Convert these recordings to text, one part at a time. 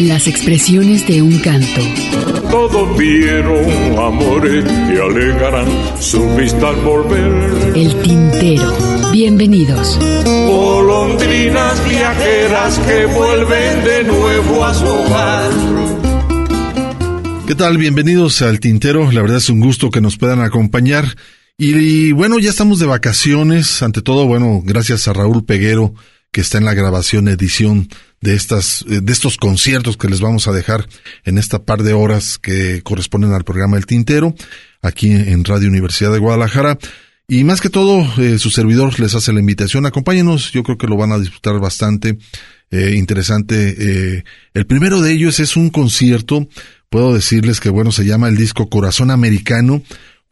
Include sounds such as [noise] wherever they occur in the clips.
Las expresiones de un canto. Todos vieron amores que alegarán su vista al volver. El tintero. Bienvenidos. Golondrinas viajeras que vuelven de nuevo a su hogar. ¿Qué tal? Bienvenidos al Tintero. La verdad es un gusto que nos puedan acompañar. Y, y, bueno, ya estamos de vacaciones. Ante todo, bueno, gracias a Raúl Peguero, que está en la grabación, edición de estas, de estos conciertos que les vamos a dejar en esta par de horas que corresponden al programa El Tintero, aquí en Radio Universidad de Guadalajara. Y más que todo, eh, su servidor les hace la invitación. Acompáñenos, yo creo que lo van a disfrutar bastante. Eh, interesante. Eh, el primero de ellos es un concierto. Puedo decirles que, bueno, se llama el disco Corazón Americano.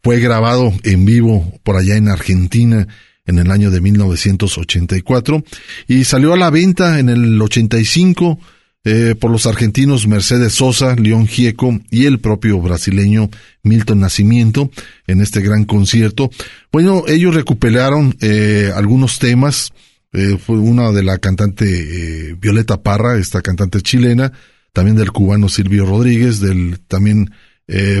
Fue grabado en vivo por allá en Argentina en el año de 1984 y salió a la venta en el 85 eh, por los argentinos Mercedes Sosa, León Gieco y el propio brasileño Milton Nacimiento en este gran concierto. Bueno, ellos recuperaron eh, algunos temas, eh, fue una de la cantante eh, Violeta Parra, esta cantante chilena, también del cubano Silvio Rodríguez, del también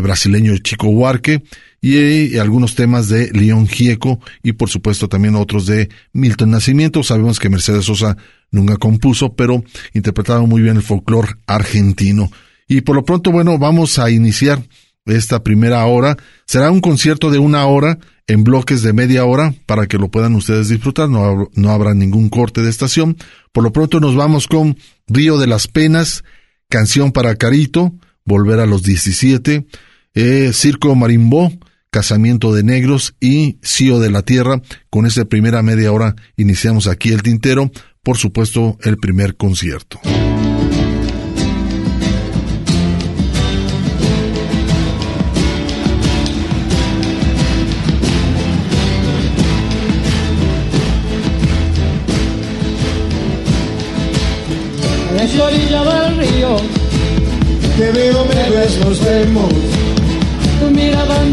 brasileño Chico Huarque, y, algunos temas de León Gieco y por supuesto también otros de Milton Nacimiento. Sabemos que Mercedes Sosa nunca compuso, pero interpretaba muy bien el folclore argentino. Y por lo pronto, bueno, vamos a iniciar esta primera hora. Será un concierto de una hora en bloques de media hora para que lo puedan ustedes disfrutar. No, no habrá ningún corte de estación. Por lo pronto nos vamos con Río de las Penas, Canción para Carito, Volver a los 17, eh, Circo Marimbó, Casamiento de Negros y Cío de la Tierra. Con esta primera media hora iniciamos aquí el tintero, por supuesto el primer concierto. En la orilla del río, Te veo, me vemos.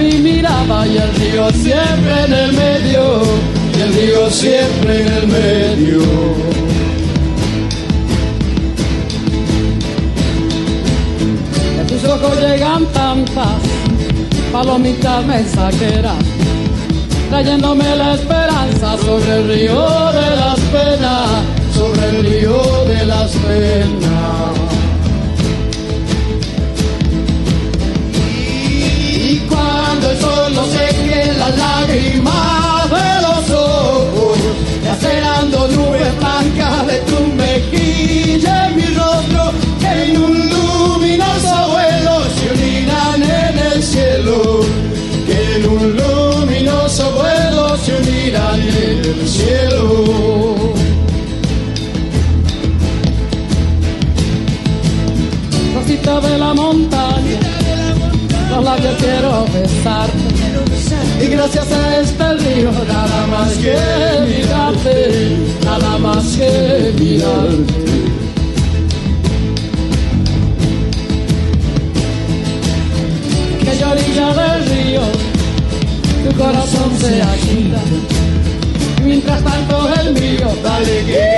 Mi mirada y el río siempre en el medio. Y el río siempre en el medio. De tus ojos llegan tantas palomitas mensajeras, trayéndome la esperanza sobre el río de las penas, Sobre el río de las penas. Y gracias a este río nada más que mirarte, nada más que mirarte. que yo orilla del río, tu corazón se agita. Mientras tanto el mío, Dale que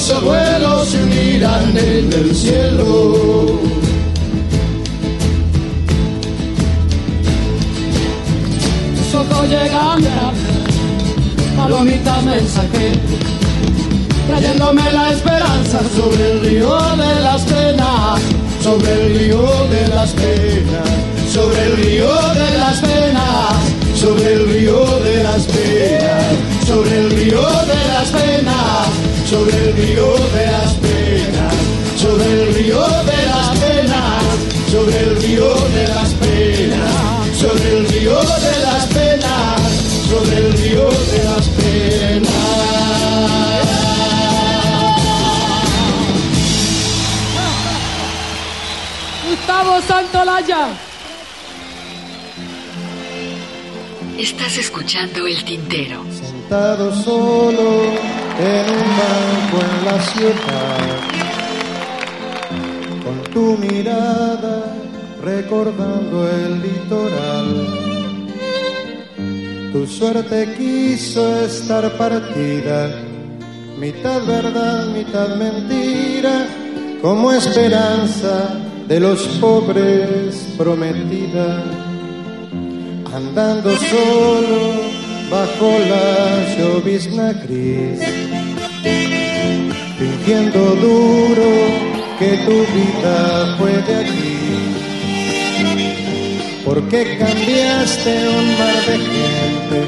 luminoso vuelo se unirán en el cielo. ojos llegan palomita mensajera, trayéndome la esperanza sobre el río de las penas, sobre el río de las penas, sobre el río de las penas, sobre el río de las penas, sobre el río de las penas, sobre el río de las penas, sobre el río de las penas, sobre el río de las penas, sobre el río de las penas, sobre el río de las penas. Gustavo Santolaya. Estás escuchando el tintero. Sentado solo en un banco en la ciudad, con tu mirada recordando el litoral. Tu suerte quiso estar partida, mitad verdad, mitad mentira, como esperanza de los pobres prometida. Andando solo bajo la llovizna gris, fingiendo duro que tu vida fue de aquí. Porque cambiaste un mar de gente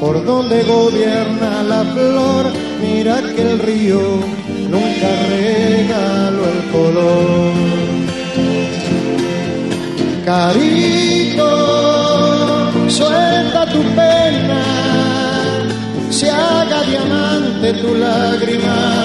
por donde gobierna la flor? Mira que el río nunca regaló el color. Carito, suelta tu pena, se haga diamante tu lágrima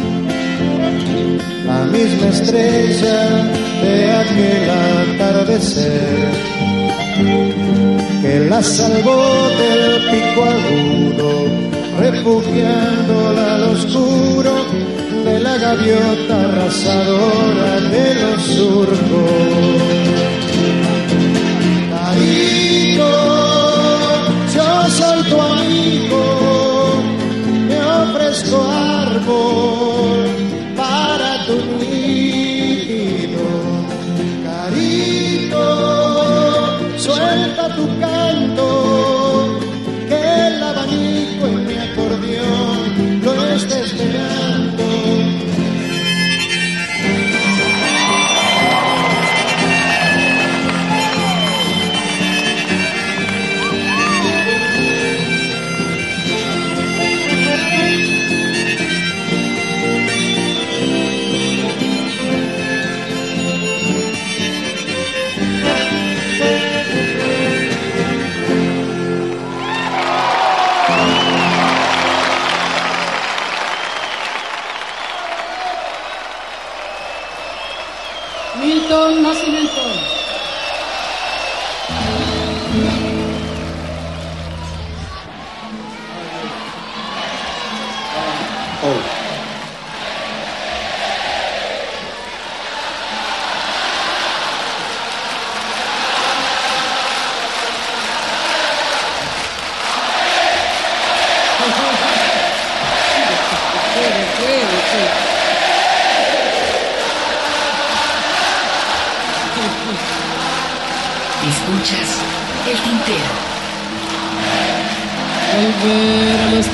misma estrella de aquel atardecer que la salvó del pico agudo, refugiándola al oscuro de la gaviota arrasadora de los surcos.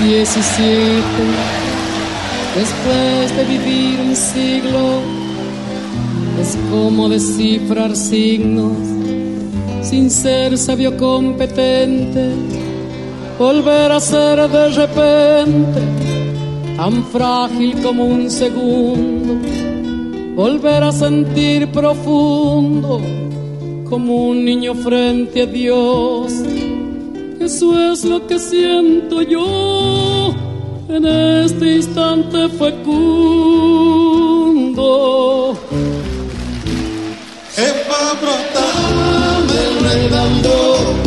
17, después de vivir un siglo, es como descifrar signos sin ser sabio competente. Volver a ser de repente tan frágil como un segundo, volver a sentir profundo como un niño frente a Dios. Eso es lo que siento yo en este instante fecundo. va brotando, enredando,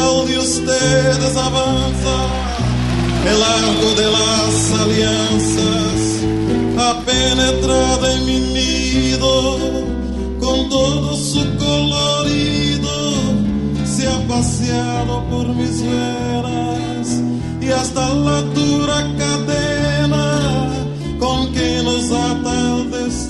el de ustedes avanza el largo de las alianzas ha penetrado en mi nido con todo su colorido se ha paseado por mis venas y hasta la dura cadena con que nos ata el destino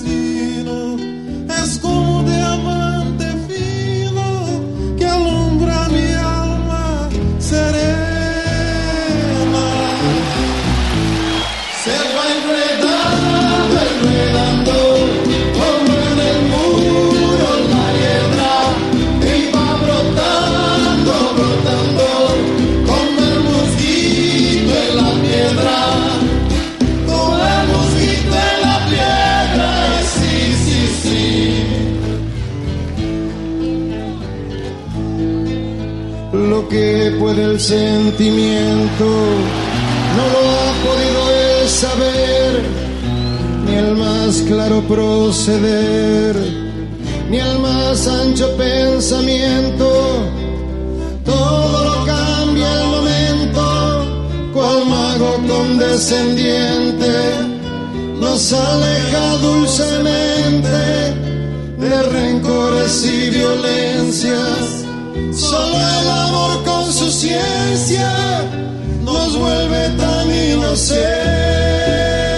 que puede el sentimiento no lo ha podido él saber, ni el más claro proceder, ni el más ancho pensamiento. Todo lo cambia el momento, cual mago condescendiente nos aleja dulcemente de rencores y violencias. Solo el amor con su ciencia nos vuelve tan inocentes.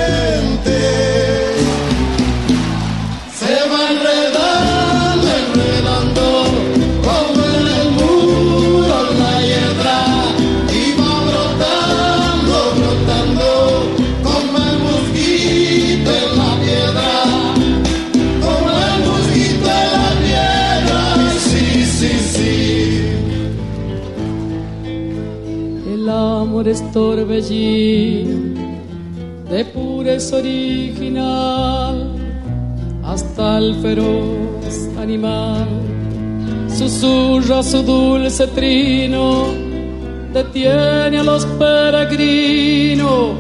Es torbellino de pureza original hasta el feroz animal. Susurra su dulce trino, detiene a los peregrinos,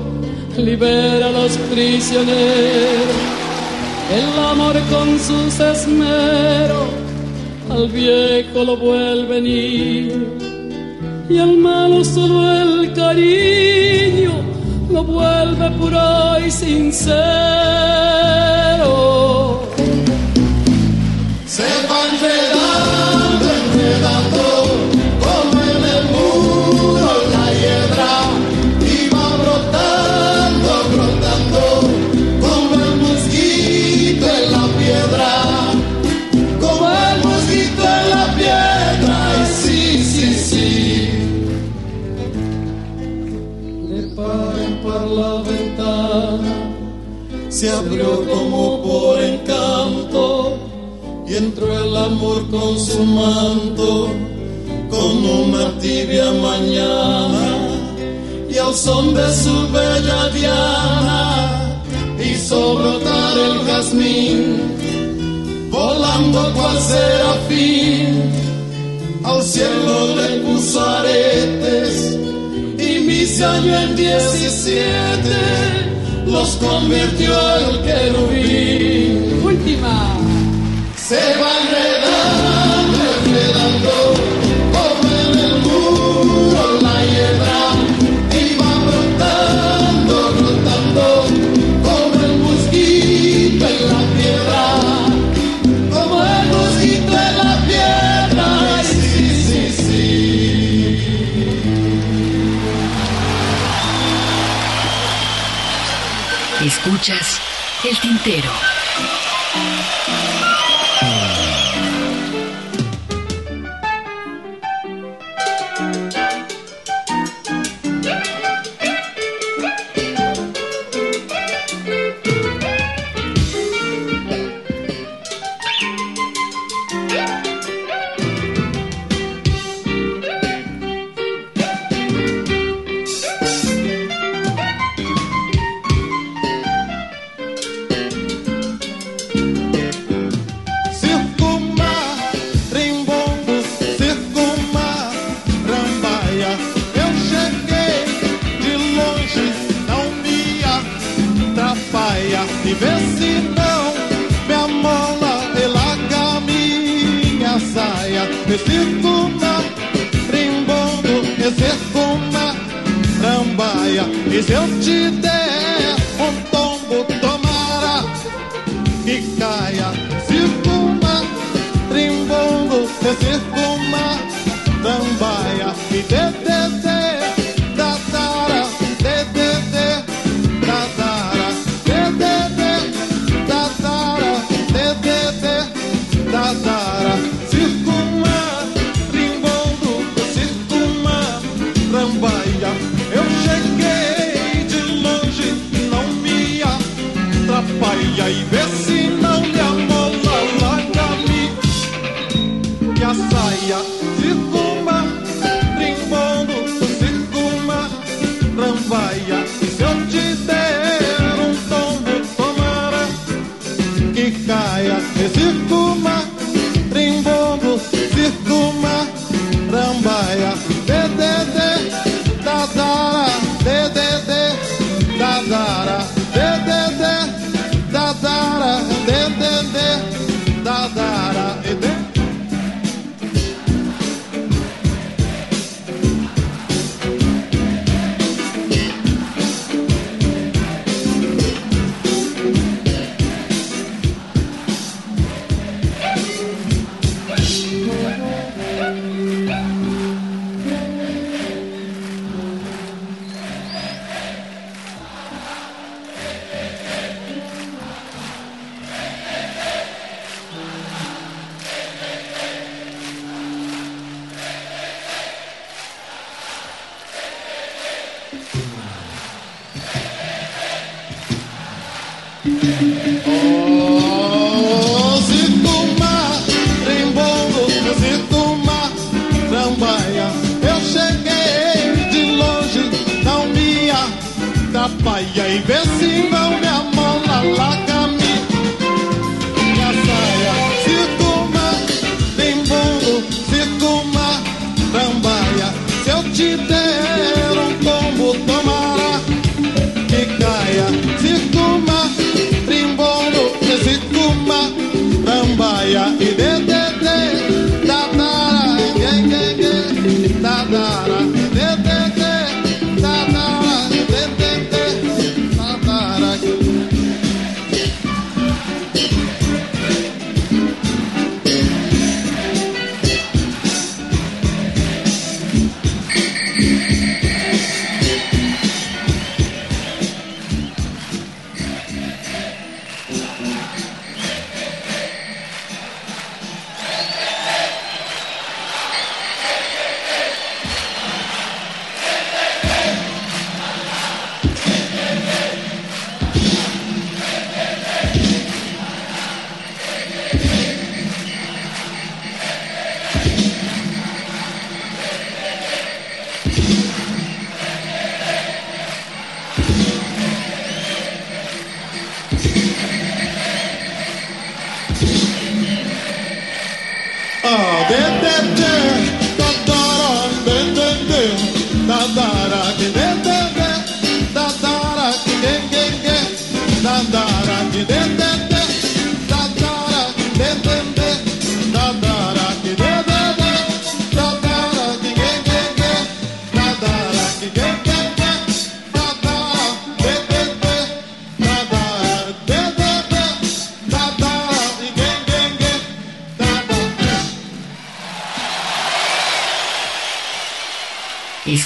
libera a los prisioneros. El amor con sus esmeros al viejo lo vuelve niño y al malo solo el cariño lo vuelve puro y sincero. Se abrió como por encanto y entró el amor con su manto con una tibia mañana. Y al son de su bella diana hizo brotar el jazmín volando cual serafín. Al cielo le puso aretes y mis años en diecisiete los convirtió el querubín. Última. Se va enredando, enredando, El tintero.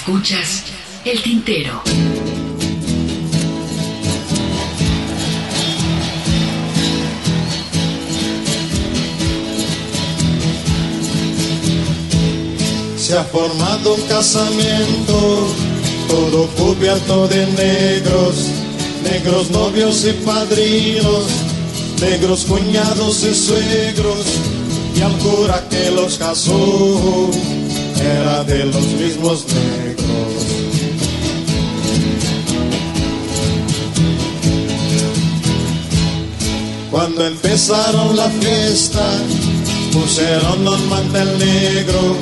Escuchas el tintero. Se ha formado un casamiento, todo cubierto de negros, negros novios y padrinos, negros cuñados y suegros, y al cura que los casó era de los mismos negros. Cuando empezaron la fiesta, pusieron un mantel negro,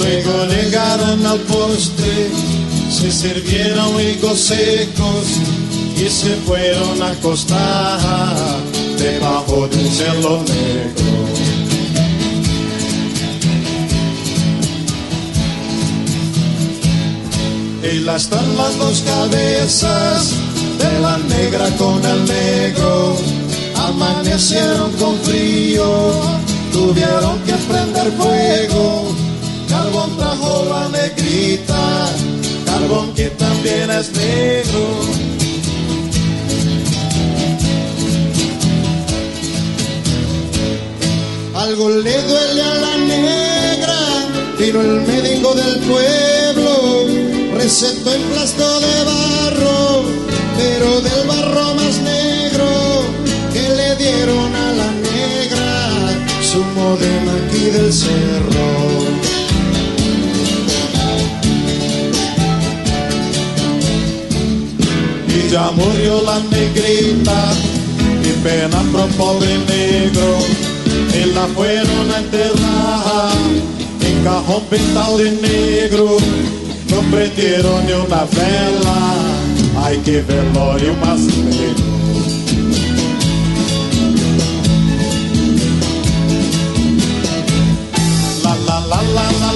luego llegaron al postre, se sirvieron higos secos y se fueron a acostar debajo de un cielo negro. Y las están las dos cabezas de la negra con el negro Amanecieron con frío, tuvieron que prender fuego. Carbón trajo la negrita, carbón que también es negro. Algo le duele a la negra, vino el médico del pueblo, recetó en plasto de barro, pero del barro más negro le dieron a la negra, su modelo aquí del cerro. Y ya murió la negrita, y pena pro pobre negro y la fueron a enterrar en cajón pintado de negro. No prendieron ni una vela, hay que velorio más negro.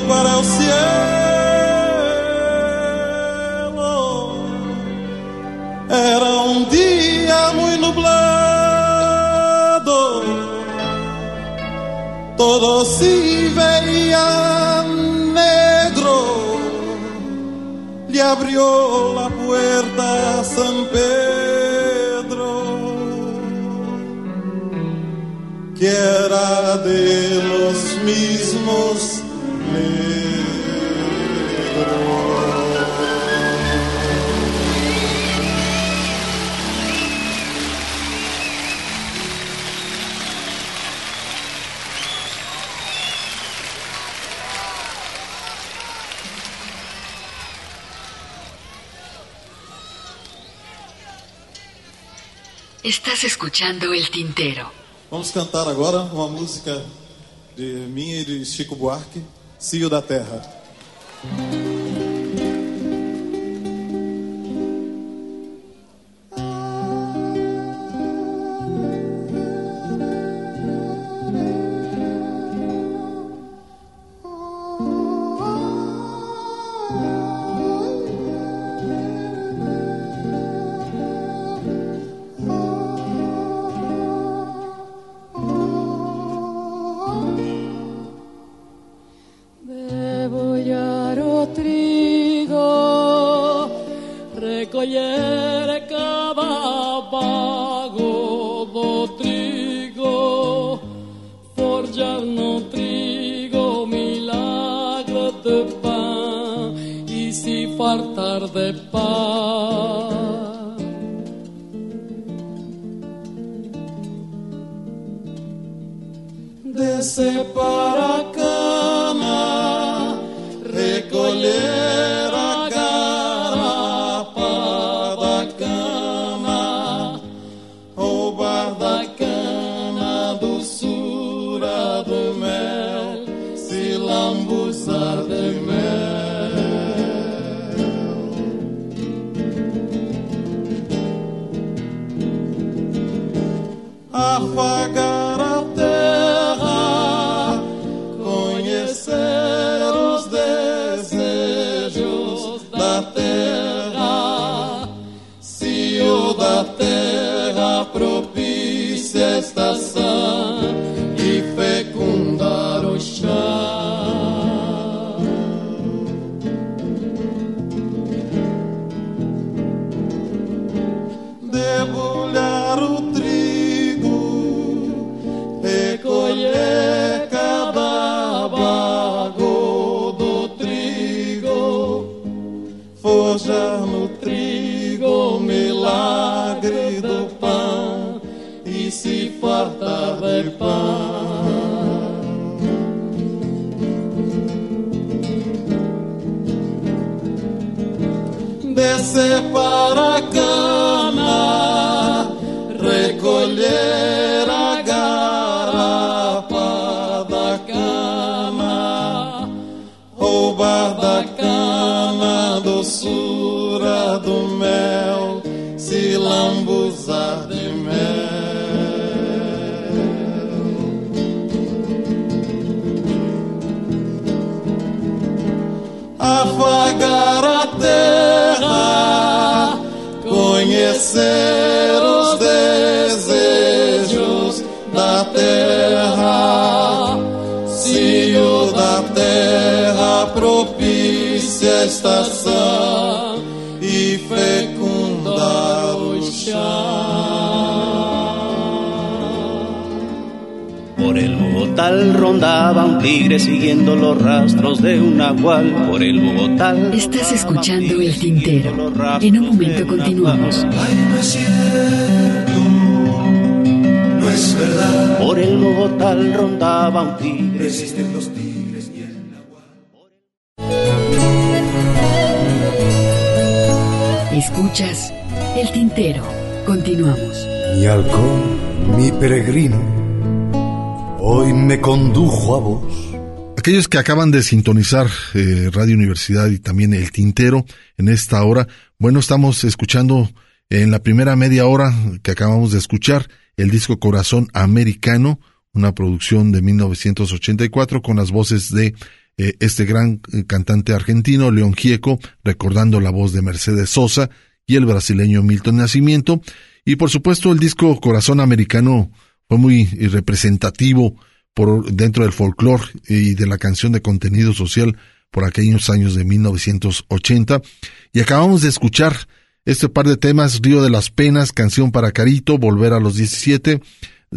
para o cielo. Era um dia muito nublado, todo se veía negro. Lhe abriu a puerta a San Pedro, que era de los mismos Estás escuchando el tintero. Vamos cantar agora uma música de minha e de Chico Buarque, Cio da Terra. Doçura do mel, se lambuzar de afagar a terra, conhecer os desejos da terra, se o da terra propicia estação Por el Bogotá rondaba un tigre siguiendo los rastros de un nahual. Por el Bogotá. Estás escuchando el tintero. En un momento continuamos. Ay, no es cierto, no es verdad. Por el Bogotá rondaba un tigre. Existen los tigres y el nahual. Escuchas el tintero. Continuamos. Mi halcón, mi peregrino, hoy me condujo a vos. Aquellos que acaban de sintonizar eh, Radio Universidad y también el Tintero en esta hora, bueno, estamos escuchando en la primera media hora que acabamos de escuchar el disco Corazón Americano, una producción de 1984 con las voces de eh, este gran eh, cantante argentino, León Gieco, recordando la voz de Mercedes Sosa y el brasileño Milton Nacimiento. Y por supuesto el disco Corazón Americano fue muy eh, representativo por dentro del folclore y de la canción de contenido social por aquellos años de 1980. Y acabamos de escuchar este par de temas, Río de las Penas, Canción para Carito, Volver a los 17,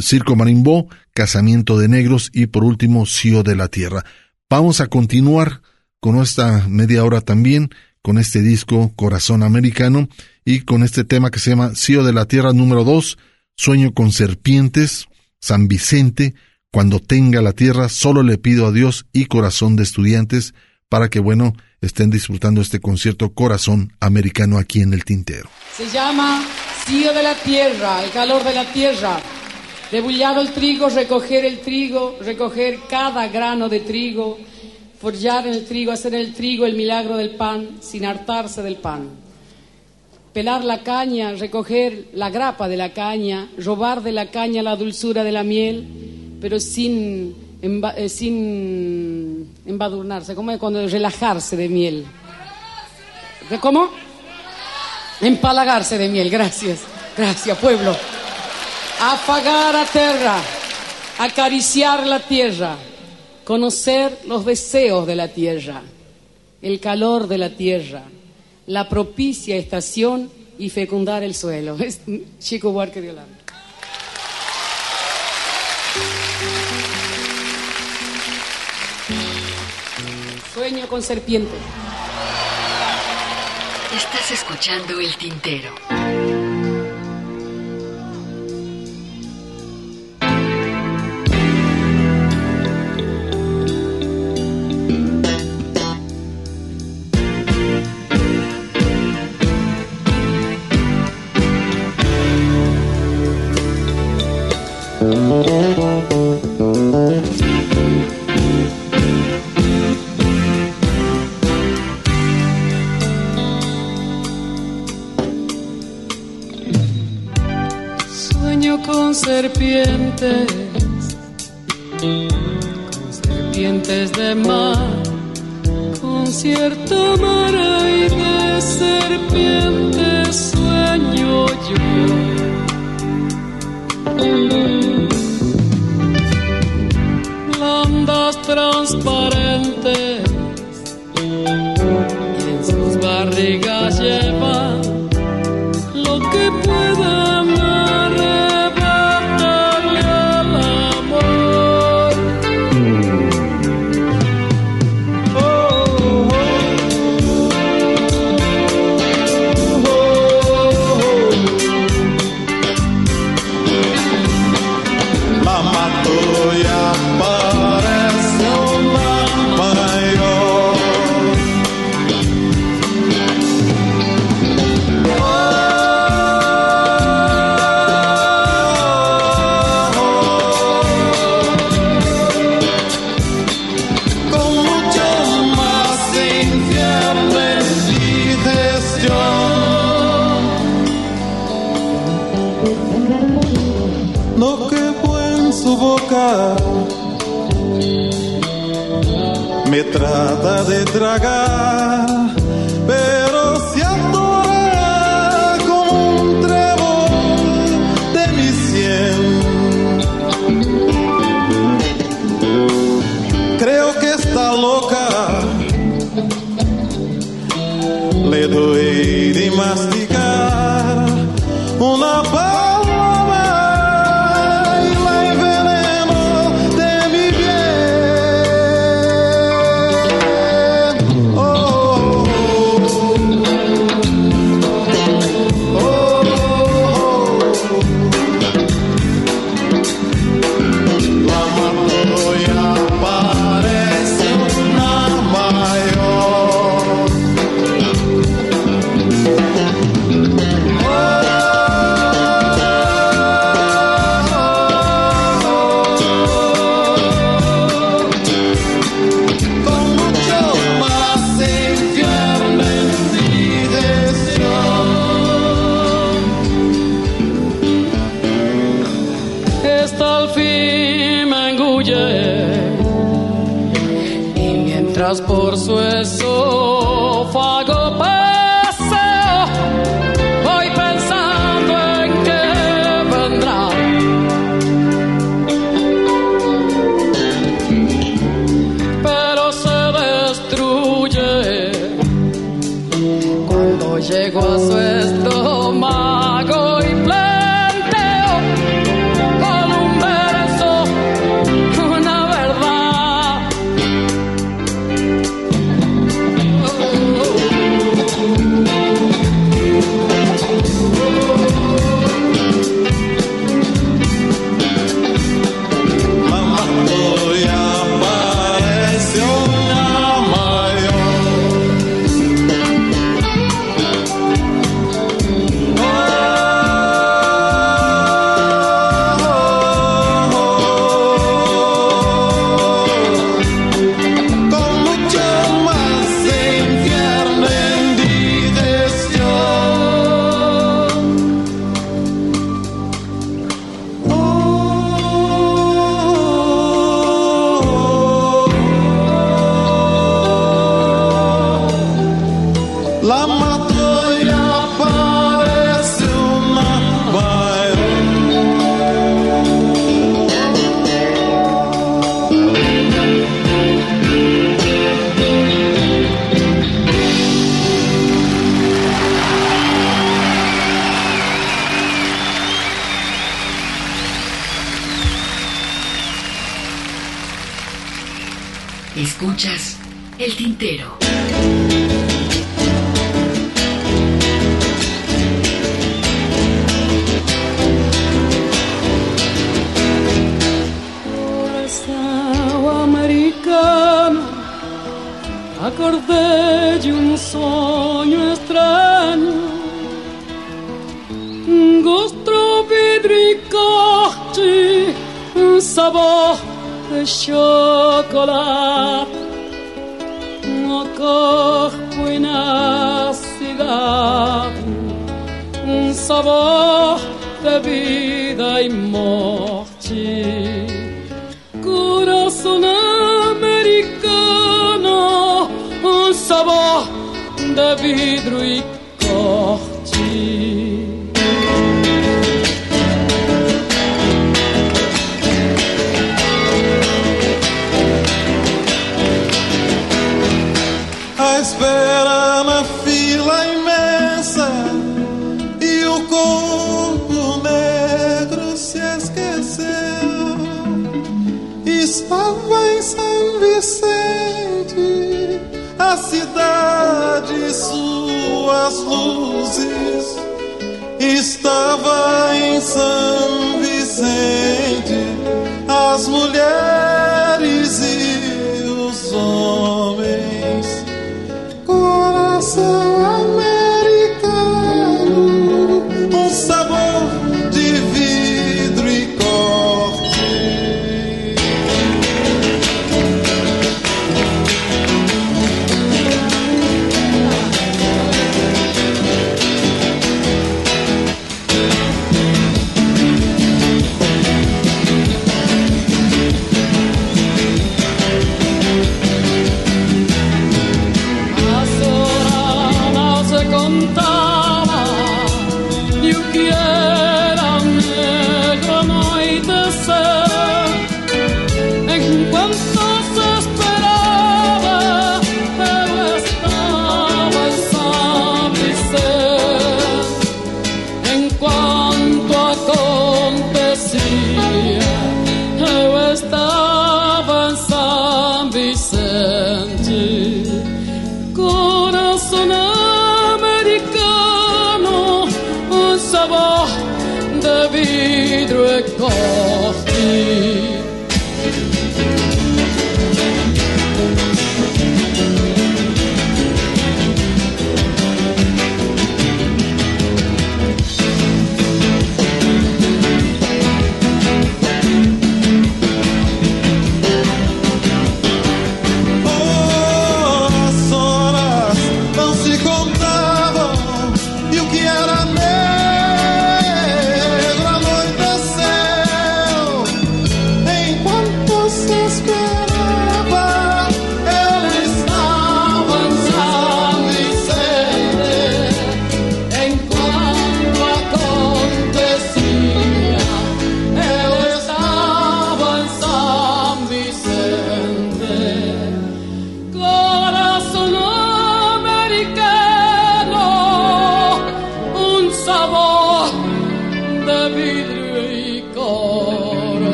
Circo Marimbó, Casamiento de Negros y por último, Cío de la Tierra. Vamos a continuar con esta media hora también, con este disco Corazón Americano y con este tema que se llama Cío de la Tierra número 2, Sueño con Serpientes, San Vicente, cuando tenga la tierra, solo le pido a Dios y corazón de estudiantes para que, bueno, estén disfrutando este concierto Corazón Americano aquí en el Tintero. Se llama Cío de la tierra, el calor de la tierra. Debullado el trigo, recoger el trigo, recoger cada grano de trigo, forjar en el trigo, hacer en el trigo el milagro del pan, sin hartarse del pan. Pelar la caña, recoger la grapa de la caña, robar de la caña la dulzura de la miel, pero sin, emba- eh, sin embadurnarse, como cuando relajarse de miel. ¿De ¿Cómo? Empalagarse de miel, gracias. Gracias, pueblo. Afagar a tierra, acariciar la tierra, conocer los deseos de la tierra, el calor de la tierra, la propicia estación y fecundar el suelo. [laughs] Es Chico Buarque de Holanda. Sueño con serpiente. Estás escuchando el tintero.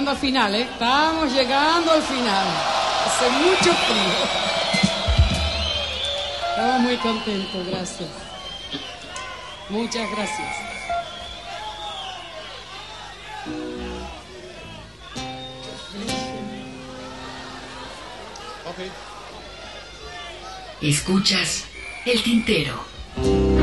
llegando al final, ¿eh? Estamos llegando al final. Hace mucho frío. Estamos muy contentos, gracias. Muchas gracias. Okay. Escuchas el tintero.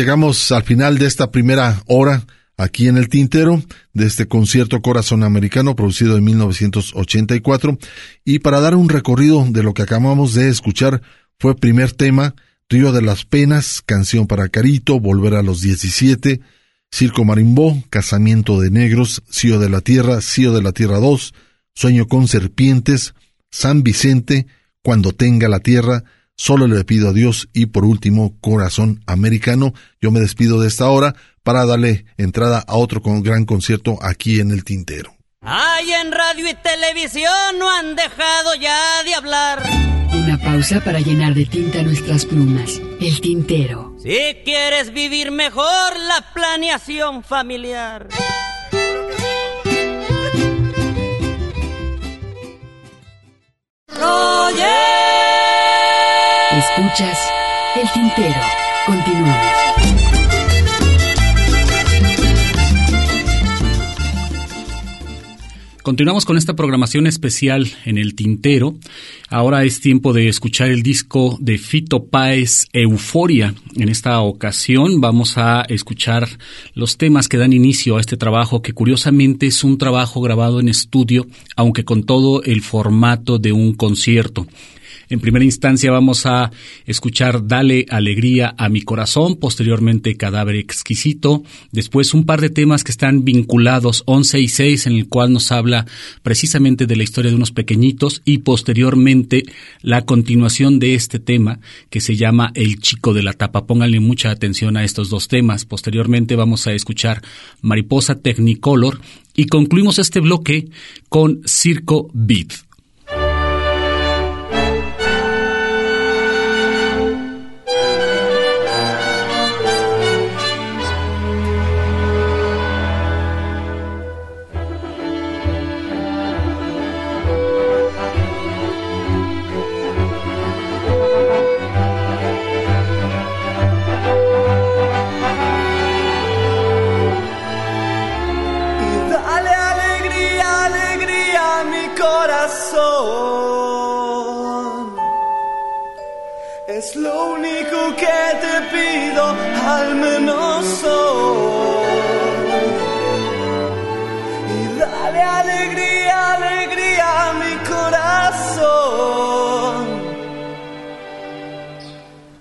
Llegamos al final de esta primera hora aquí en el tintero de este concierto Corazón Americano producido en 1984 y para dar un recorrido de lo que acabamos de escuchar fue primer tema Río de las Penas, Canción para Carito, Volver a los 17, Circo Marimbó, Casamiento de Negros, Cío de la Tierra, Cío de la Tierra 2, Sueño con Serpientes, San Vicente, Cuando tenga la Tierra, Solo le pido a Dios y por último, Corazón Americano. Yo me despido de esta hora para darle entrada a otro gran concierto aquí en el Tintero. Ay, en radio y televisión no han dejado ya de hablar. Una pausa para llenar de tinta nuestras plumas. El Tintero. Si quieres vivir mejor, la planeación familiar. Oye. El tintero. Continuamos. Continuamos con esta programación especial en el Tintero. Ahora es tiempo de escuchar el disco de Fito Páez, Euforia. En esta ocasión vamos a escuchar los temas que dan inicio a este trabajo, que curiosamente es un trabajo grabado en estudio, aunque con todo el formato de un concierto. En primera instancia vamos a escuchar Dale alegría a mi corazón, posteriormente Cadáver exquisito, después un par de temas que están vinculados 11 y 6 en el cual nos habla precisamente de la historia de unos pequeñitos y posteriormente la continuación de este tema que se llama El chico de la tapa. Pónganle mucha atención a estos dos temas. Posteriormente vamos a escuchar Mariposa Technicolor y concluimos este bloque con Circo Beat. que te pido al menos hoy. Y dale alegría, alegría a mi corazón.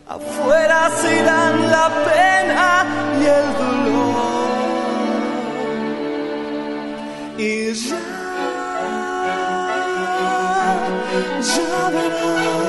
Afuera se irán la pena y el dolor. Y ya, ya verás.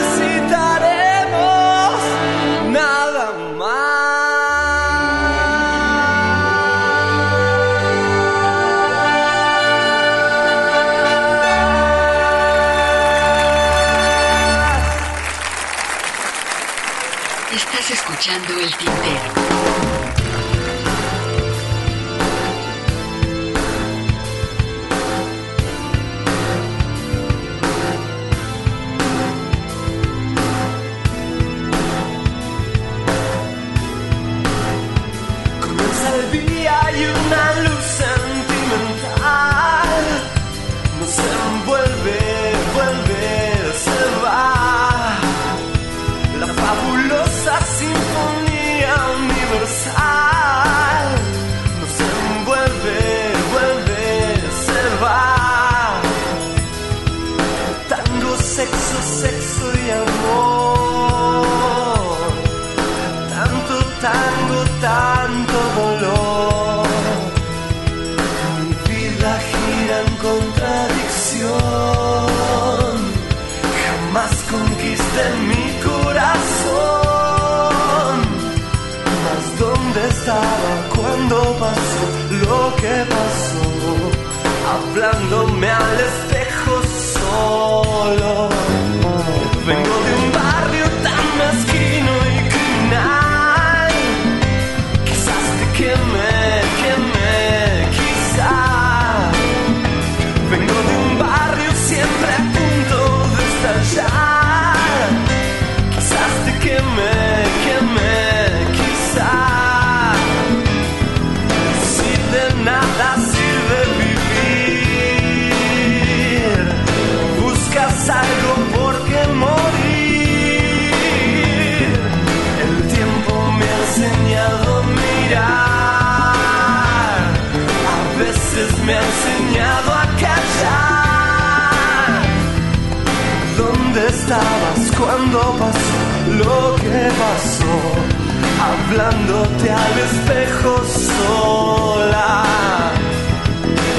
jamás conquista mi corazón. Mas dónde estaba cuando pasó lo que pasó, hablándome al espejo solo. lo que pasó, hablándote al espejo sola.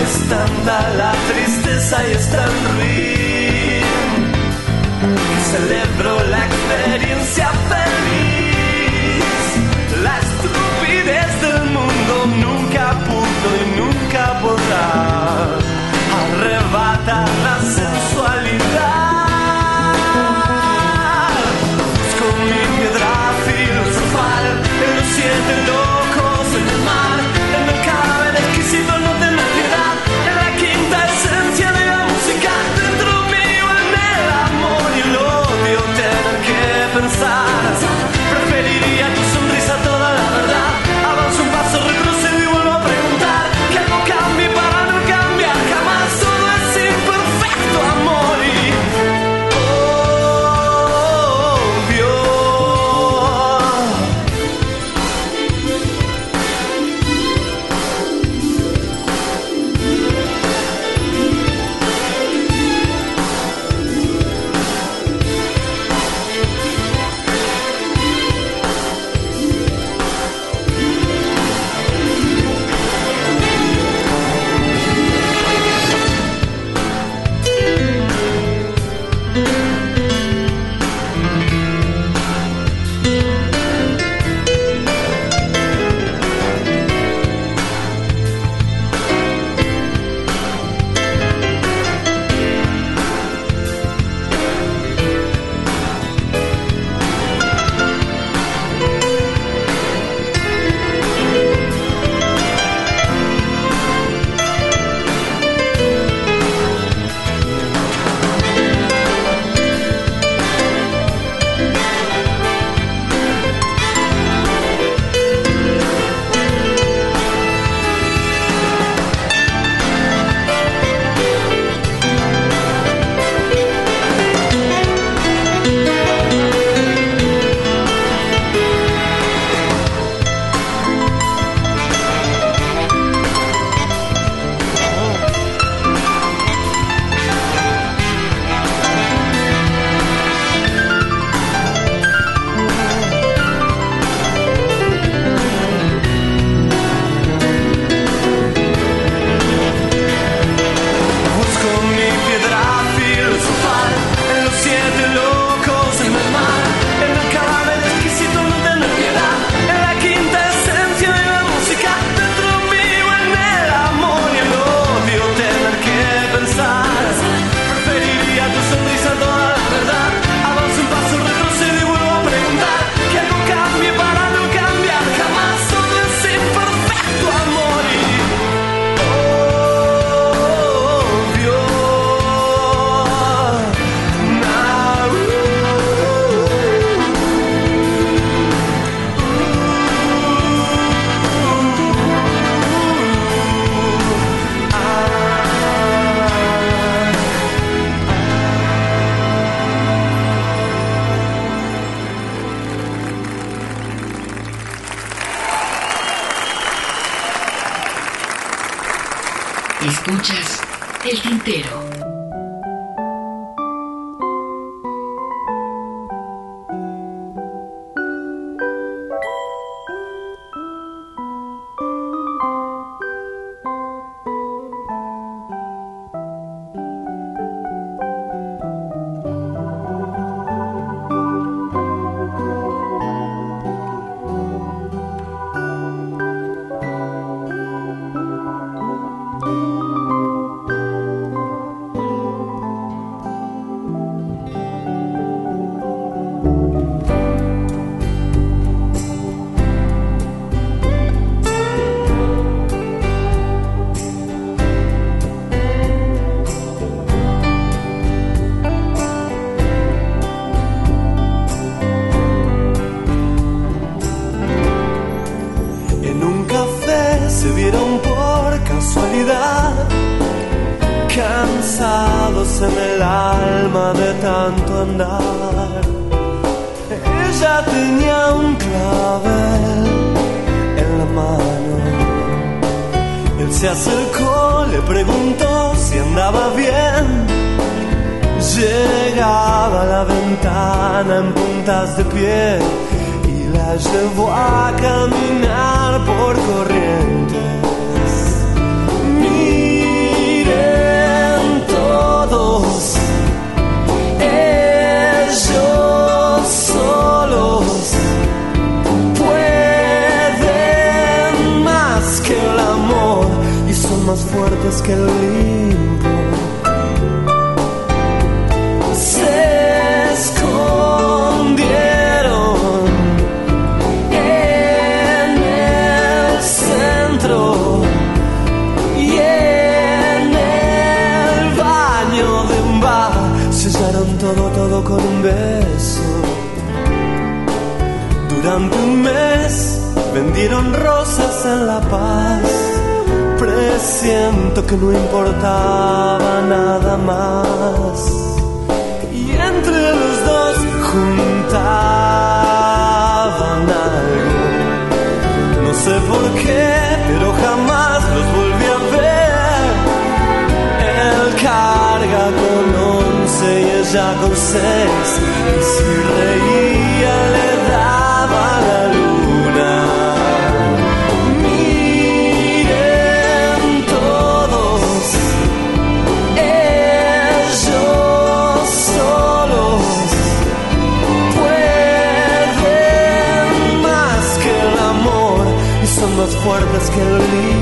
Es tanta la tristeza y es tan ruin Y celebro la experiencia feliz. La estupidez del mundo nunca pudo y nunca podrá arrebatar la sensualidad. the Lord. Presiento que no importaba nada más. Y entre los dos juntaban algo. No sé por qué, pero jamás los volví a ver. Él carga con once y ella con seis. Y si reía fuertes que el limbo.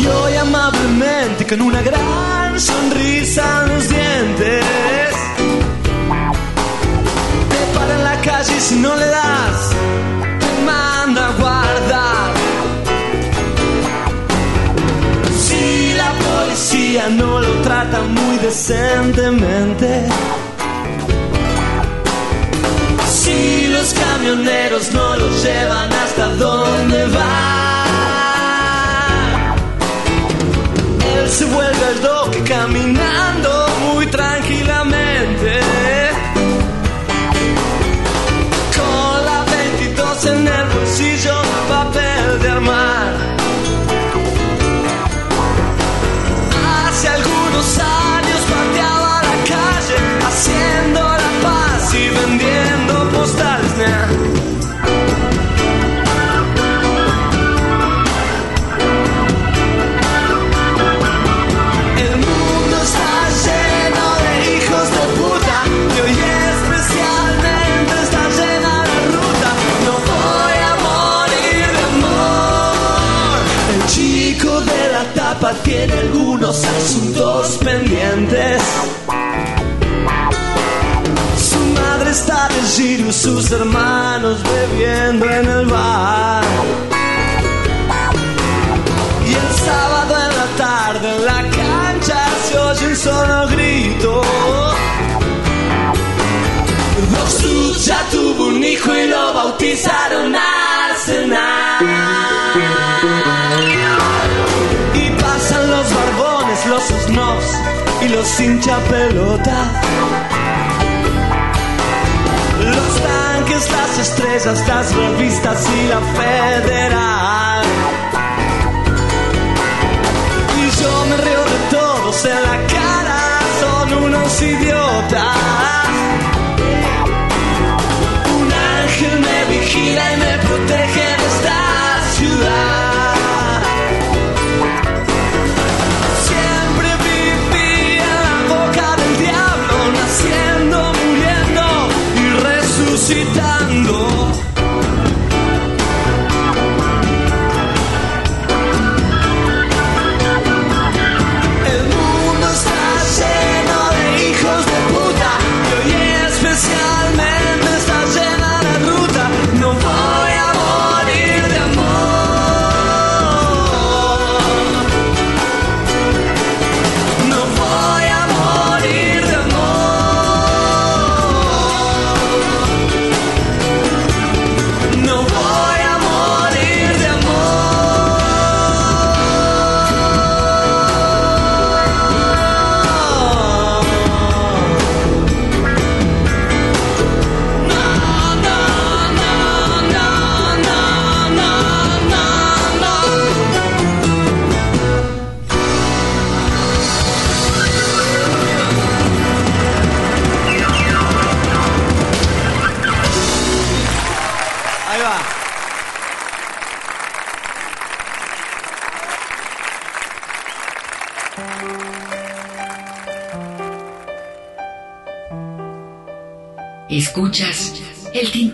Y hoy amablemente con una gran sonrisa en los dientes. Te para en la calle y si no le das, te manda a guardar. Si la policía no lo trata muy decentemente. Camioneros no lo llevan hasta donde va. Él se vuelve al doque caminando asuntos pendientes. Su madre está de giro, sus hermanos bebiendo en el bar. Y el sábado en la tarde en la cancha se oye un solo grito. Doxu ya tuvo un hijo y lo bautizaron Arsenal. Los hincha pelota. Los tanques, las estrellas, las revistas y la federal.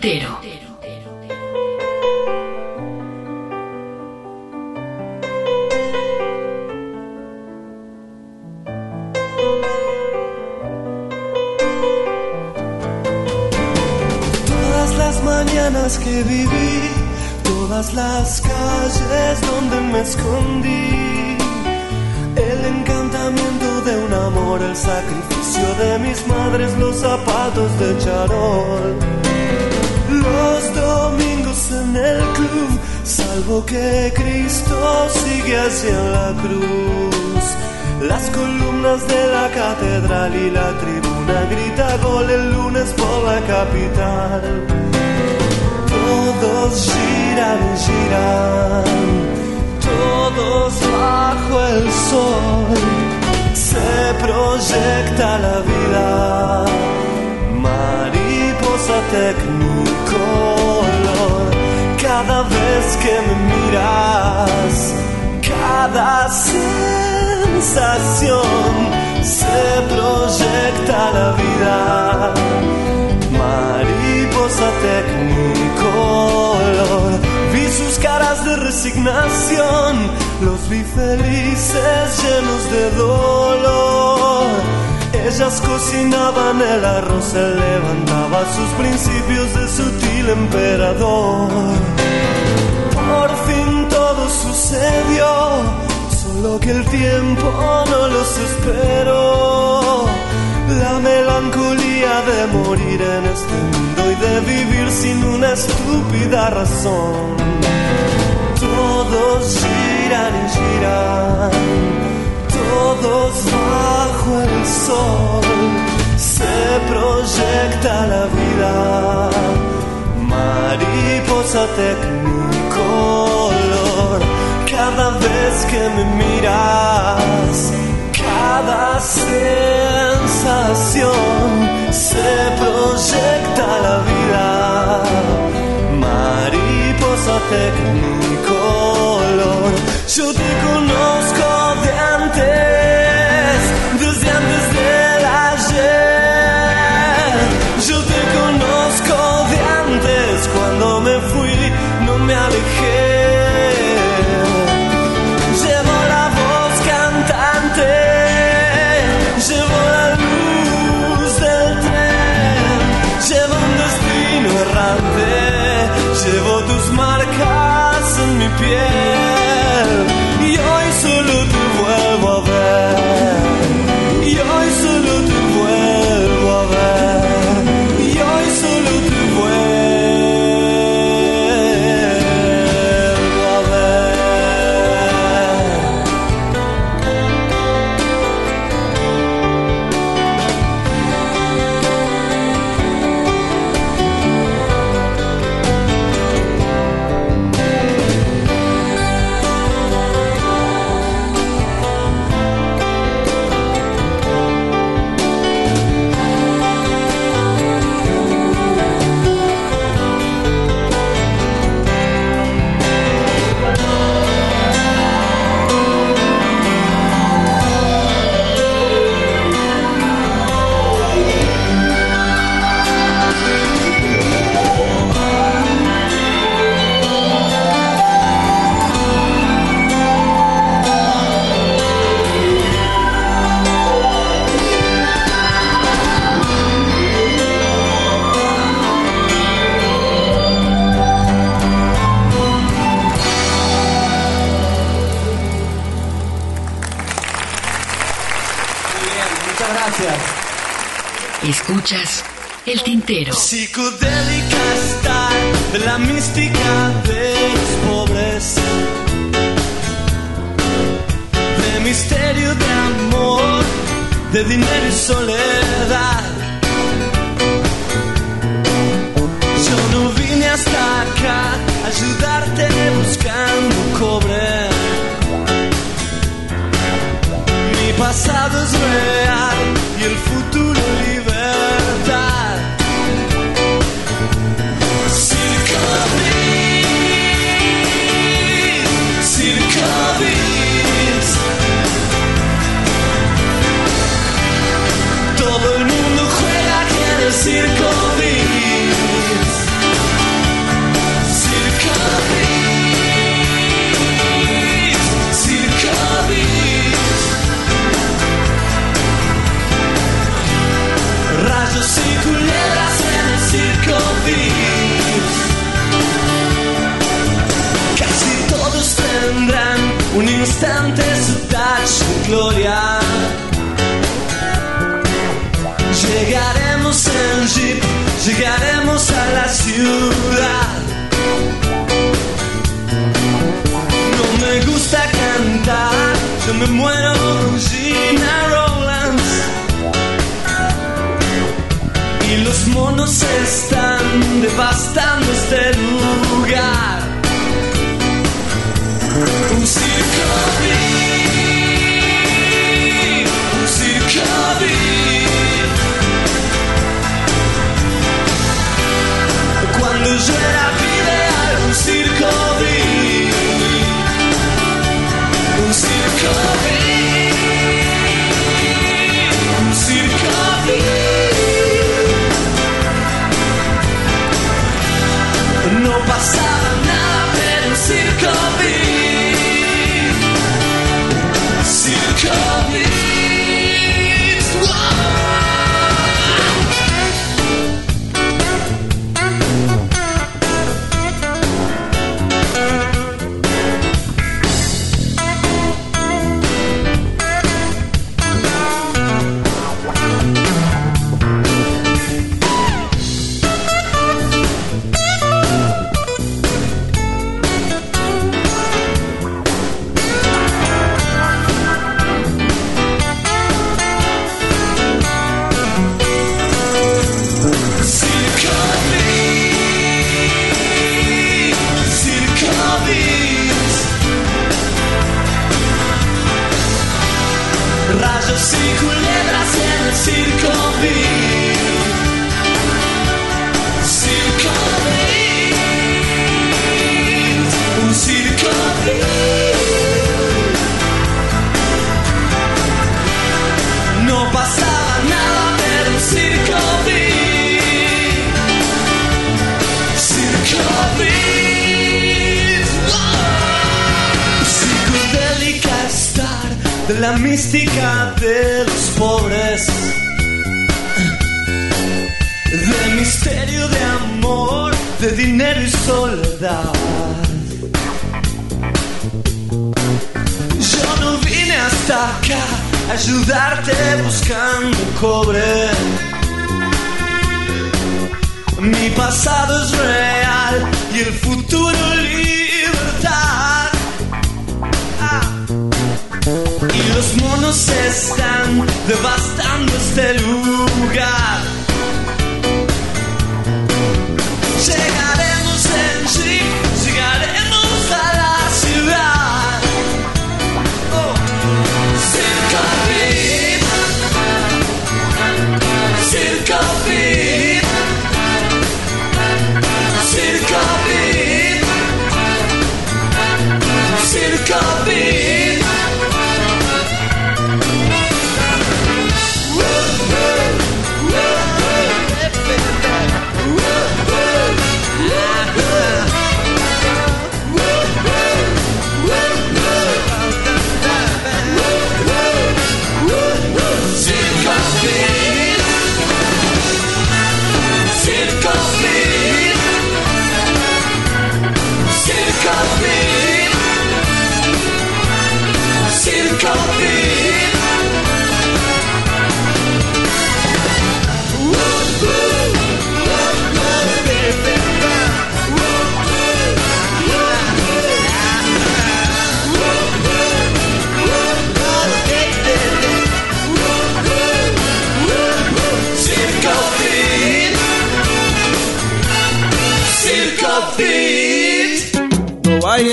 El hacia la cruz. Las columnas de la catedral y la tribuna grita gol el lunes por la capital. Todos giran giran, todos bajo el sol. Se proyecta la vida, mariposa tecnicolor. Cada vez que me miras, cada sensación se proyecta la vida. Mariposa tecnicolor. Vi sus caras de resignación, los vi felices llenos de dolor. Ellas cocinaban el arroz, él levantaba sus principios de sutil emperador. Sucedió, solo que el tiempo no los esperó. La melancolía de morir en este mundo y de vivir sin una estúpida razón. Todos giran y giran, todos bajo el sol. Se proyecta la vida, mariposa tecnicolor. Cada vez que me miras, cada sensación se proyecta la vida. Mariposa tecnicolor. Yo te conozco de antes, desde antes del ayer. Yo te conozco de antes, cuando me fui no me alejé. Escuchas el tintero. Psicodélica está la mística de los pobres. De misterio de amor, de dinero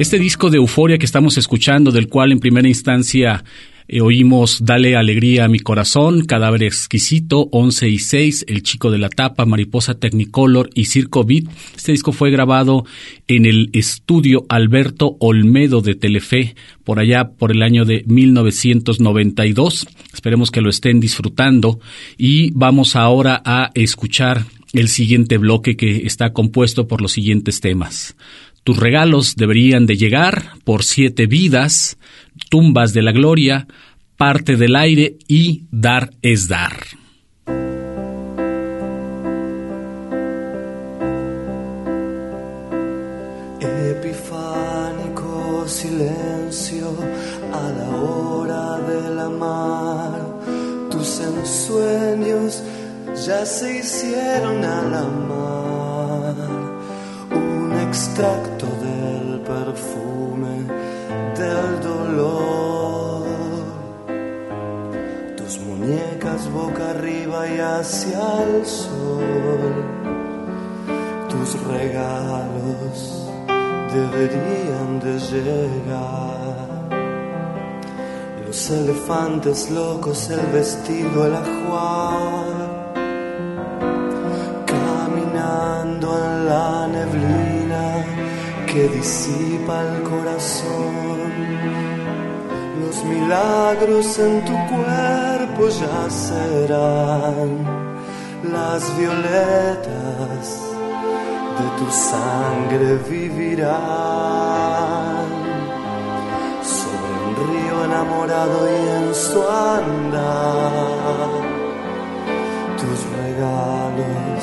Este disco de euforia que estamos escuchando, del cual en primera instancia eh, oímos Dale alegría a mi corazón, Cadáver exquisito, 11 y 6, El chico de la tapa, Mariposa Technicolor y Circo Beat. Este disco fue grabado en el estudio Alberto Olmedo de Telefe, por allá por el año de 1992. Esperemos que lo estén disfrutando y vamos ahora a escuchar el siguiente bloque que está compuesto por los siguientes temas. Tus regalos deberían de llegar por siete vidas, tumbas de la gloria, parte del aire y dar es dar. Epifánico silencio a la hora del amar. Tus ensueños ya se hicieron al amar. Extracto del perfume del dolor. Tus muñecas boca arriba y hacia el sol. Tus regalos deberían de llegar. Los elefantes locos, el vestido, el ajuar. Caminando en la neblina que disipa el corazón. Los milagros en tu cuerpo ya serán las violetas de tu sangre vivirán sobre un río enamorado y en su andar. Tus regalos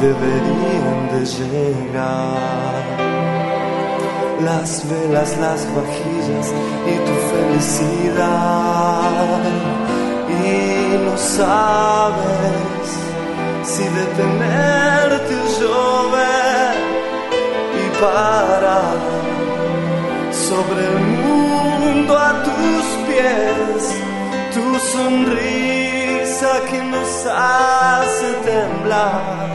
deberían de llegar. Las velas, las vajillas y tu felicidad. Y no sabes si detenerte o llover y parar sobre el mundo a tus pies, tu sonrisa que nos hace temblar.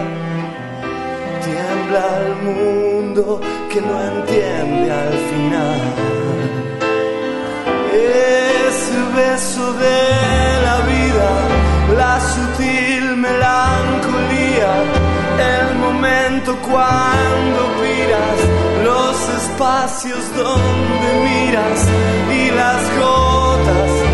Tiembla el mundo que no entiende al final. Ese beso de la vida, la sutil melancolía, el momento cuando piras los espacios donde miras y las gotas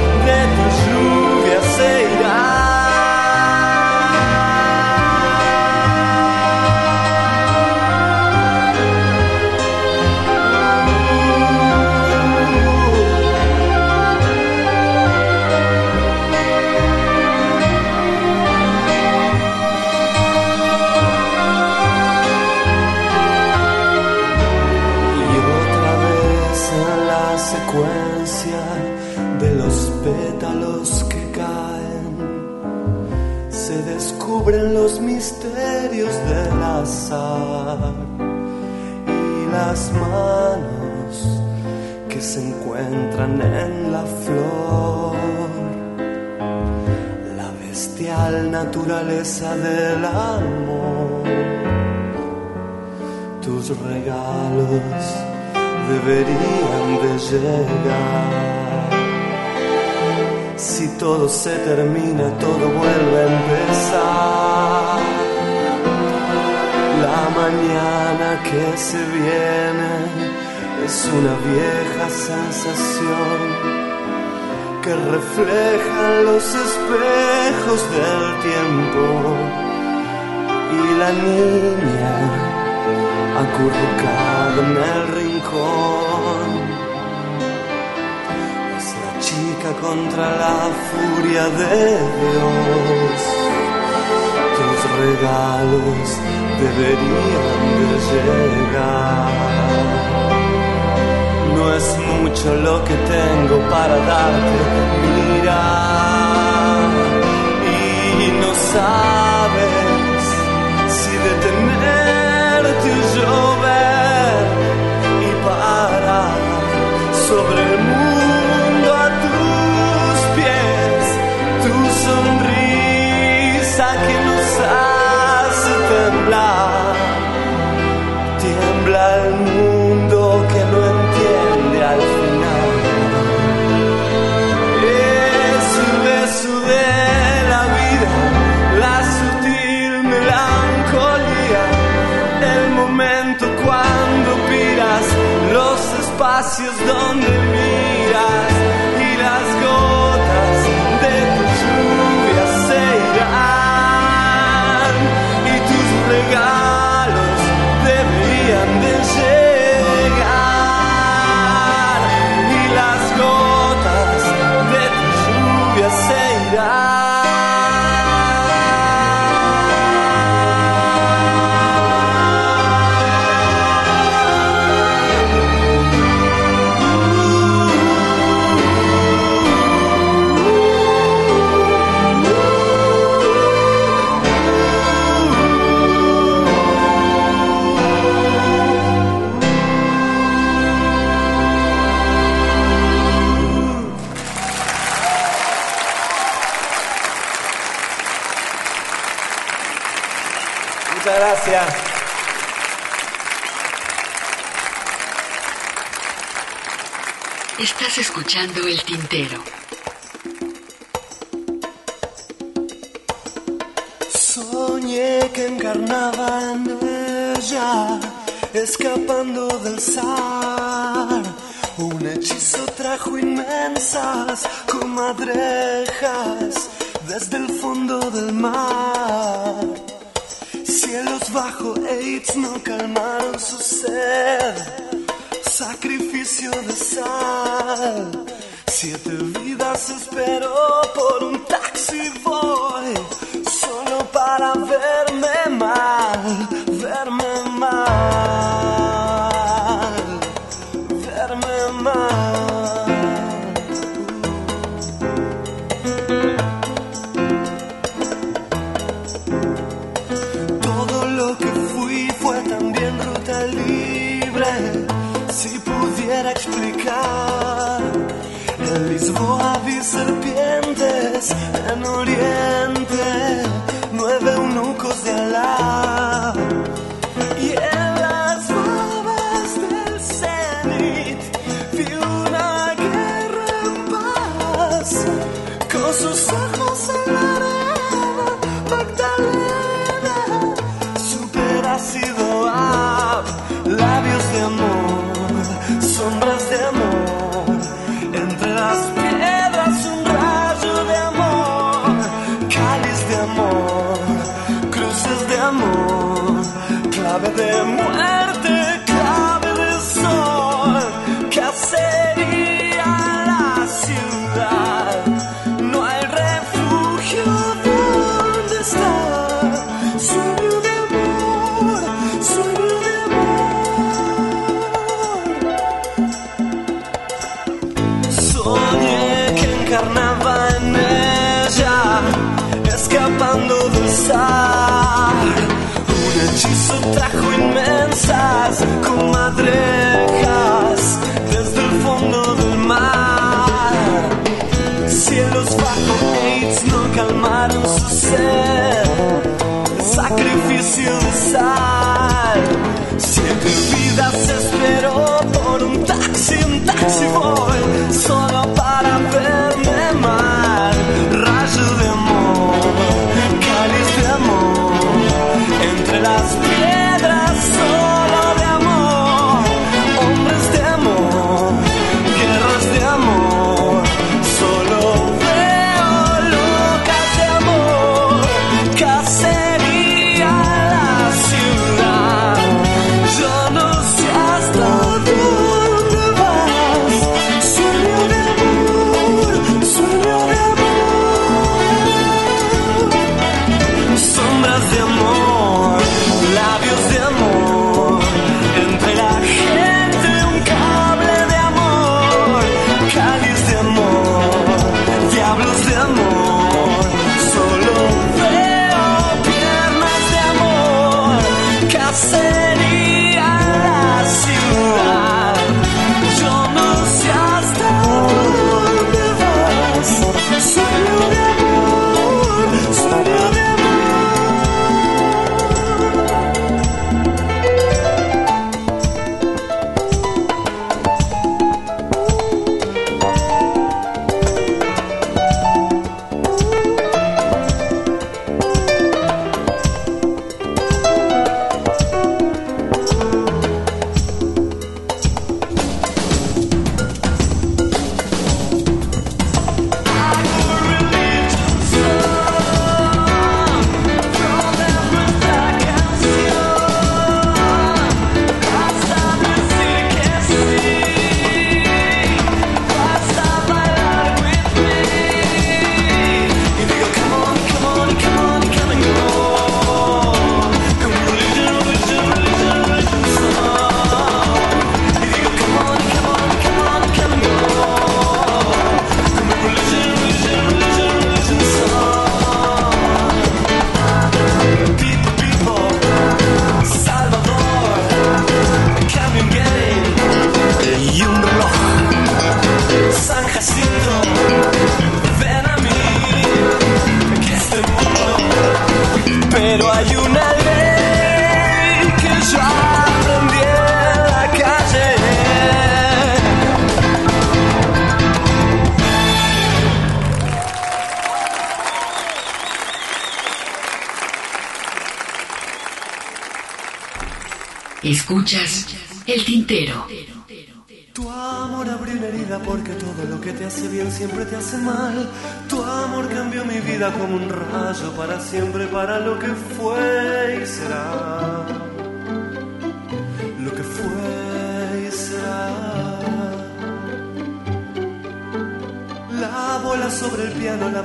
y las manos que se encuentran en la flor. La bestial naturaleza del amor tus regalos deberían de llegar. Si todo se termina, todo vuelve a empezar mañana que se viene es una vieja sensación que refleja los espejos del tiempo y la niña acurrucada en el rincón. Es la chica contra la furia de Dios. Tus regalos deberían de llegar. No es mucho lo que tengo para darte, mira, y no sabes si detenerte y llover y parar sobre el mundo a tus pies, tu sonrisa que no sabes temblar, tiembla el mundo que no entiende al final. Eh, es el beso de la vida, la sutil melancolía, el momento cuando piras los espacios donde hits no calmaron su sed. Sacrificio de sal. Siete vidas esperó por un taxi voice. ser sacrificio usar. Siete vidas esperó por un taxi, un taxi.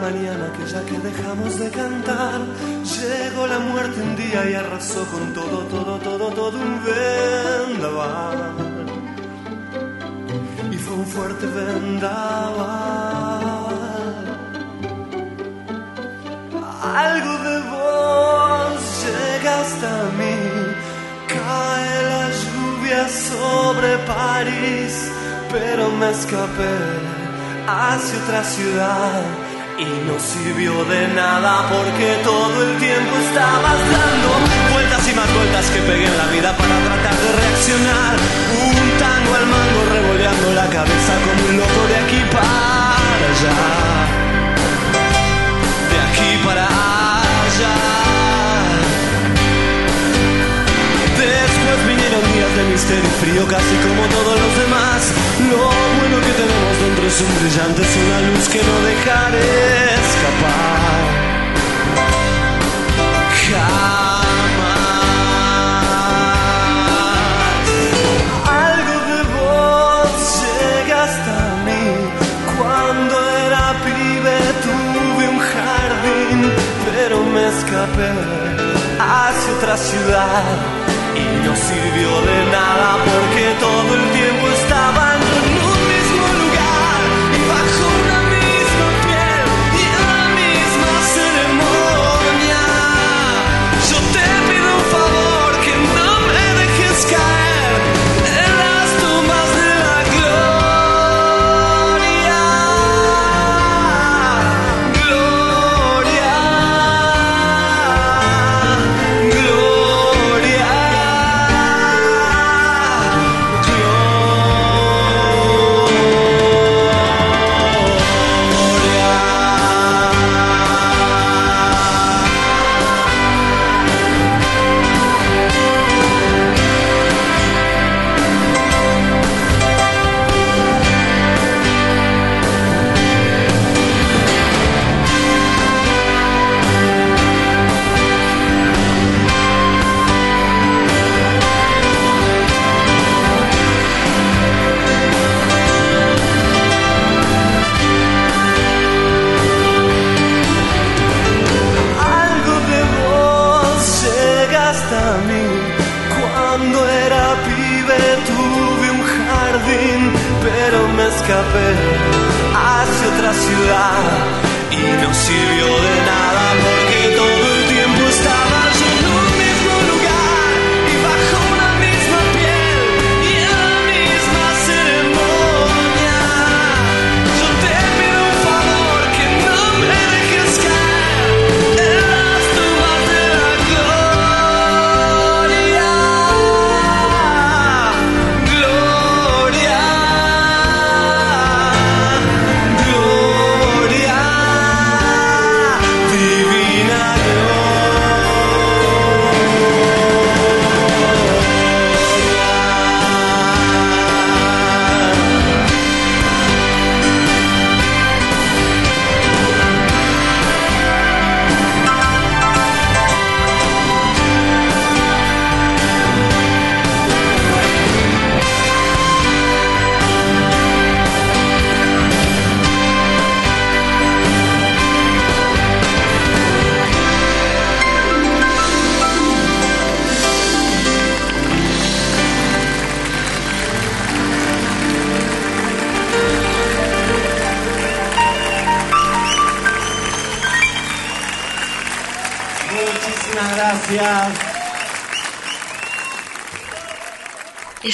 Mañana que ya que dejamos de cantar. Llegó la muerte un día y arrasó con todo, todo, todo, todo un vendaval y fue un fuerte vendaval. Algo de vos llega hasta mí, cae la lluvia sobre París, pero me escapé hacia otra ciudad. Y no sirvió de nada porque todo el tiempo estabas dando vueltas y más vueltas que pegué en la vida para tratar de reaccionar. Un tango al mango revoleando la cabeza como un loco de aquí para allá. De aquí para allá. Misterio y frío casi como todos los demás. Lo bueno que tenemos dentro es un brillante, es una luz que no dejaré escapar. Jamás. Algo de vos llega hasta mí. Cuando era pibe tuve un jardín, pero me escapé hacia otra ciudad sirvió de nada porque todo el tiempo estaban en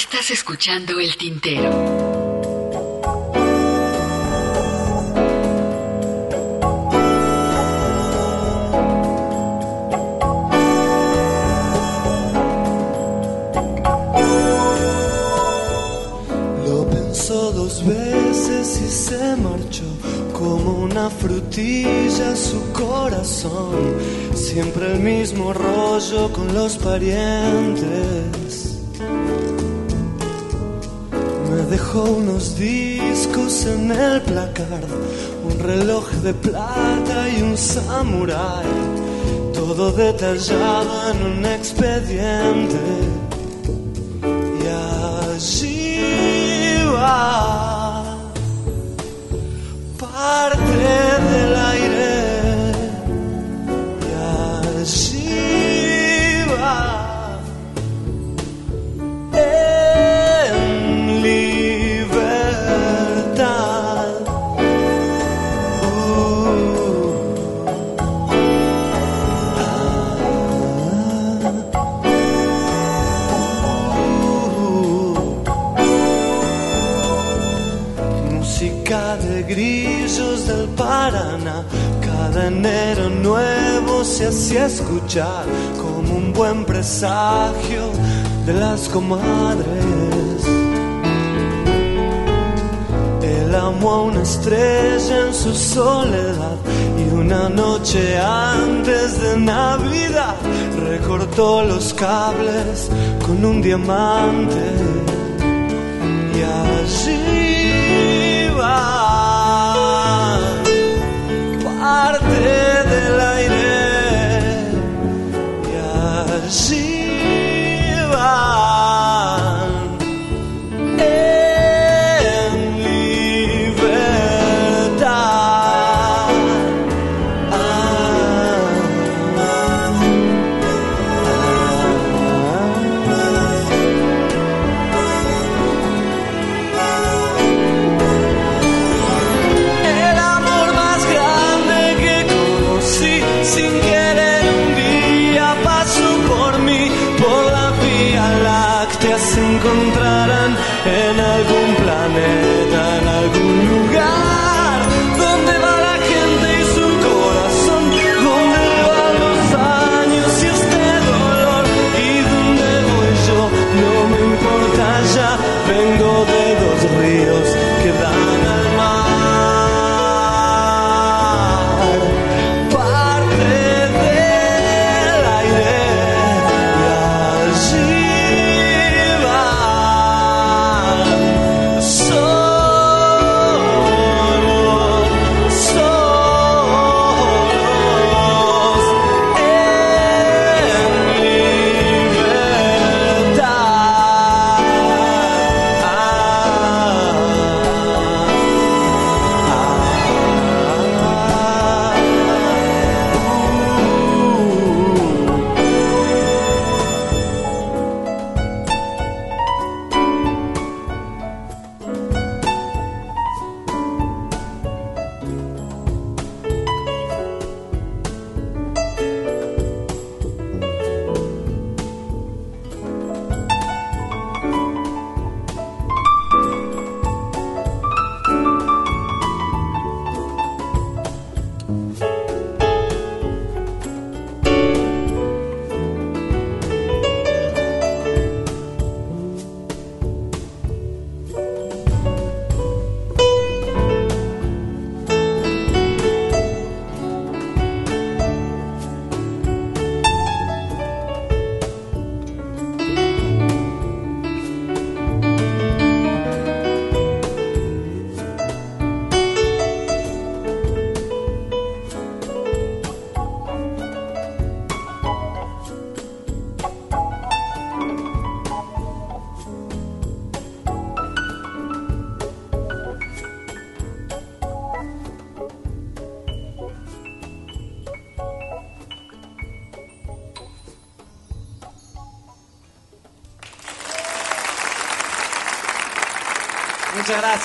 Estás escuchando el tintero. Lo pensó dos veces y se marchó como una frutilla su corazón. Siempre el mismo rollo con los parientes. Dejó unos discos en el placard, un reloj de plata y un samurái. Todo detallado en un expediente. Y allí va enero nuevo se hacía escuchar como un buen presagio de las comadres. Él amó a una estrella en su soledad y una noche antes de Navidad recortó los cables con un diamante y allí va parte del aire. Y allí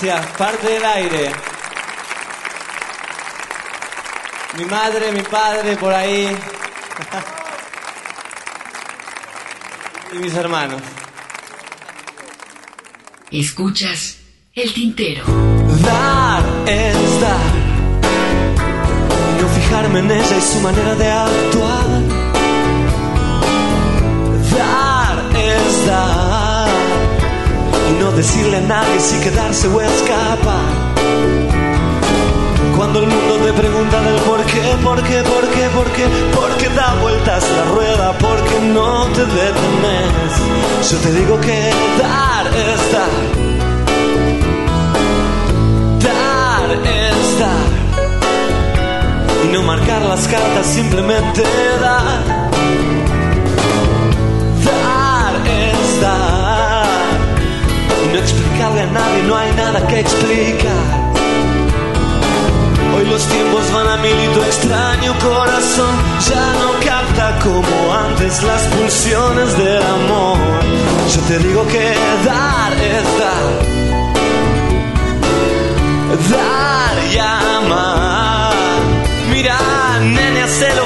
gracias. Parte del aire. Mi madre, mi padre, por ahí. [laughs] y mis hermanos. Escuchas el tintero. Dar es dar. No fijarme en ella y su manera de actuar. Decirle a nadie si quedarse o escapar. Cuando el mundo te pregunta del por qué, por qué, por qué, por qué, porque da vueltas la rueda, porque no te detenes. Yo te digo que dar es dar. Dar es dar. Y no marcar las cartas, simplemente. Dar a nadie, no hay nada que explicar. Hoy los tiempos van a mil y tu extraño corazón ya no capta como antes las pulsiones del amor. Yo te digo que dar es dar. Dar y amar. Mira, nene, hacelo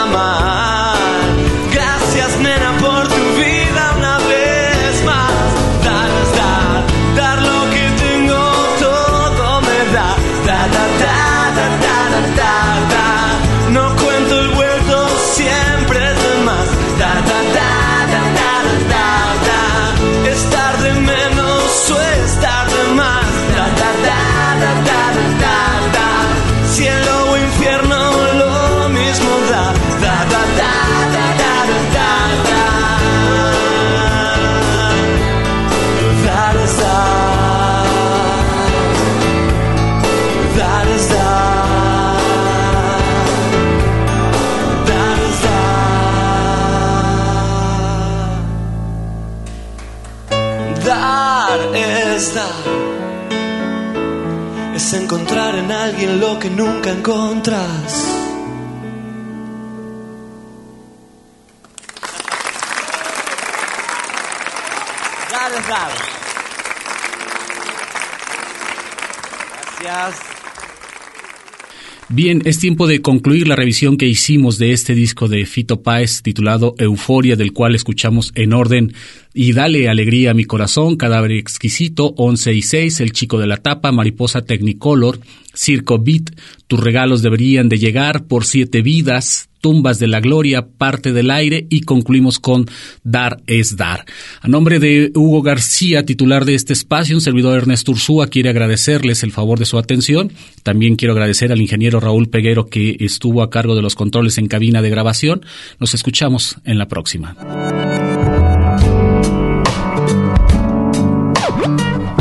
que nunca encontras. Dar es dar. Gracias. Bien, es tiempo de concluir la revisión que hicimos de este disco de Fito Páez titulado Euforia, del cual escuchamos en orden y Dale Alegría a mi corazón, Cadáver Exquisito, 11 y 6, El Chico de la Tapa, Mariposa Technicolor, Circo Beat, Tus regalos deberían de llegar, Por siete vidas, Tumbas de la Gloria, Parte del Aire y concluimos con Dar es Dar. A nombre de Hugo García, titular de este espacio, un servidor Ernesto Ursúa quiere agradecerles el favor de su atención. También quiero agradecer al ingeniero Raúl Peguero que estuvo a cargo de los controles en cabina de grabación. Nos escuchamos en la próxima.